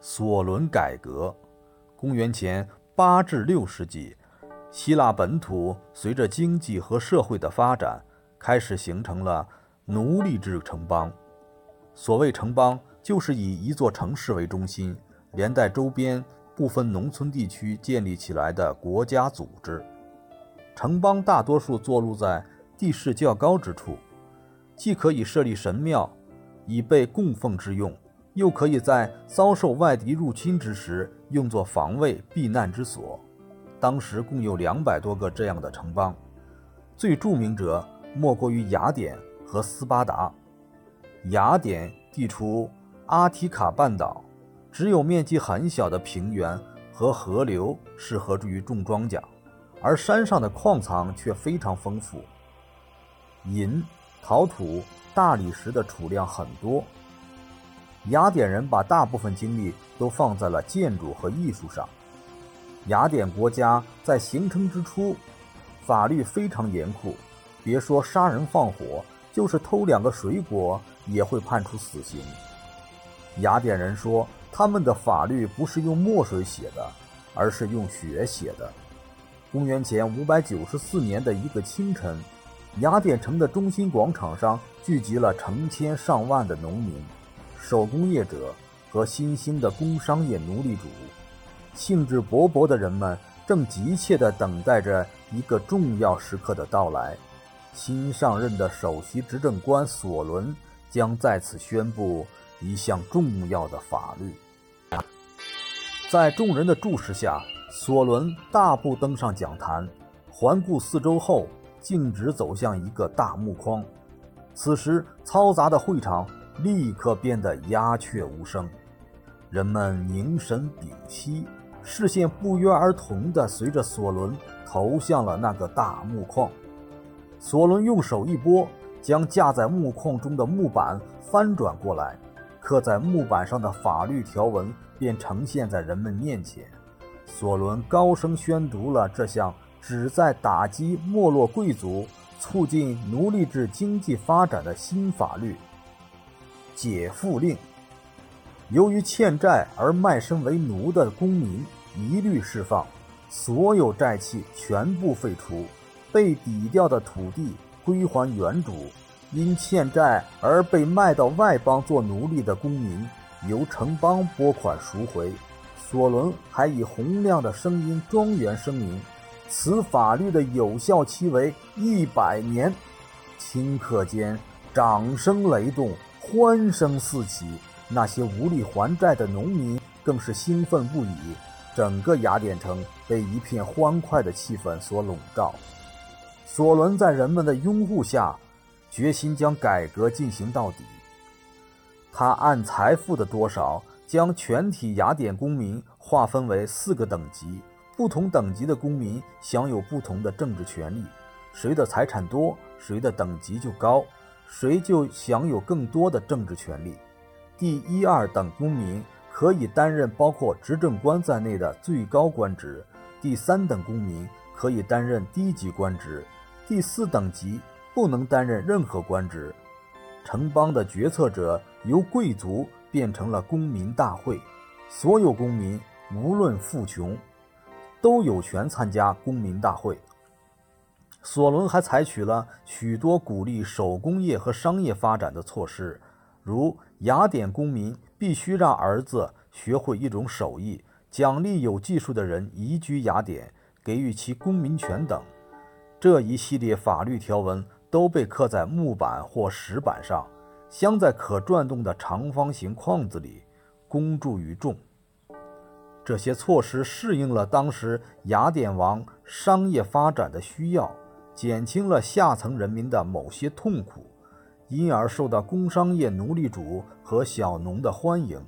索伦改革。公元前八至六世纪，希腊本土随着经济和社会的发展，开始形成了奴隶制城邦。所谓城邦，就是以一座城市为中心，连带周边部分农村地区建立起来的国家组织。城邦大多数坐落在地势较高之处，既可以设立神庙，以备供奉之用，又可以在遭受外敌入侵之时用作防卫避难之所。当时共有两百多个这样的城邦，最著名者莫过于雅典和斯巴达。雅典地处阿提卡半岛，只有面积很小的平原和河流适合于种庄稼。而山上的矿藏却非常丰富，银、陶土、大理石的储量很多。雅典人把大部分精力都放在了建筑和艺术上。雅典国家在形成之初，法律非常严酷，别说杀人放火，就是偷两个水果也会判处死刑。雅典人说，他们的法律不是用墨水写的，而是用血写的。公元前五百九十四年的一个清晨，雅典城的中心广场上聚集了成千上万的农民、手工业者和新兴的工商业奴隶主。兴致勃勃的人们正急切地等待着一个重要时刻的到来：新上任的首席执政官索伦将在此宣布一项重要的法律。在众人的注视下。索伦大步登上讲坛，环顾四周后，径直走向一个大木框。此时，嘈杂的会场立刻变得鸦雀无声，人们凝神屏息，视线不约而同地随着索伦投向了那个大木框。索伦用手一拨，将架在木框中的木板翻转过来，刻在木板上的法律条文便呈现在人们面前。索伦高声宣读了这项旨在打击没落贵族、促进奴隶制经济发展的新法律——解赋令。由于欠债而卖身为奴的公民一律释放，所有债契全部废除，被抵掉的土地归还原主，因欠债而被卖到外邦做奴隶的公民由城邦拨款赎回。索伦还以洪亮的声音庄严声明：“此法律的有效期为一百年。”顷刻间，掌声雷动，欢声四起。那些无力还债的农民更是兴奋不已。整个雅典城被一片欢快的气氛所笼罩。索伦在人们的拥护下，决心将改革进行到底。他按财富的多少。将全体雅典公民划分为四个等级，不同等级的公民享有不同的政治权利。谁的财产多，谁的等级就高，谁就享有更多的政治权利。第一、二等公民可以担任包括执政官在内的最高官职；第三等公民可以担任低级官职；第四等级不能担任任何官职。城邦的决策者由贵族。变成了公民大会，所有公民无论富穷，都有权参加公民大会。索伦还采取了许多鼓励手工业和商业发展的措施，如雅典公民必须让儿子学会一种手艺，奖励有技术的人移居雅典，给予其公民权等。这一系列法律条文都被刻在木板或石板上。镶在可转动的长方形框子里，公诸于众。这些措施适应了当时雅典王商业发展的需要，减轻了下层人民的某些痛苦，因而受到工商业奴隶主和小农的欢迎。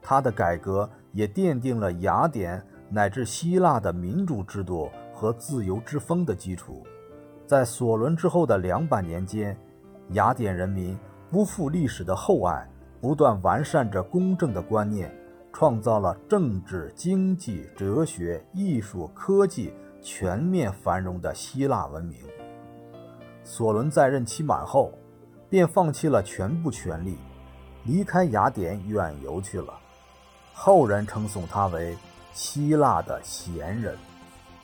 他的改革也奠定了雅典乃至希腊的民主制度和自由之风的基础。在索伦之后的两百年间，雅典人民。不负历史的厚爱，不断完善着公正的观念，创造了政治、经济、哲学、艺术、科技全面繁荣的希腊文明。索伦在任期满后，便放弃了全部权力，离开雅典远游去了。后人称颂他为希腊的贤人。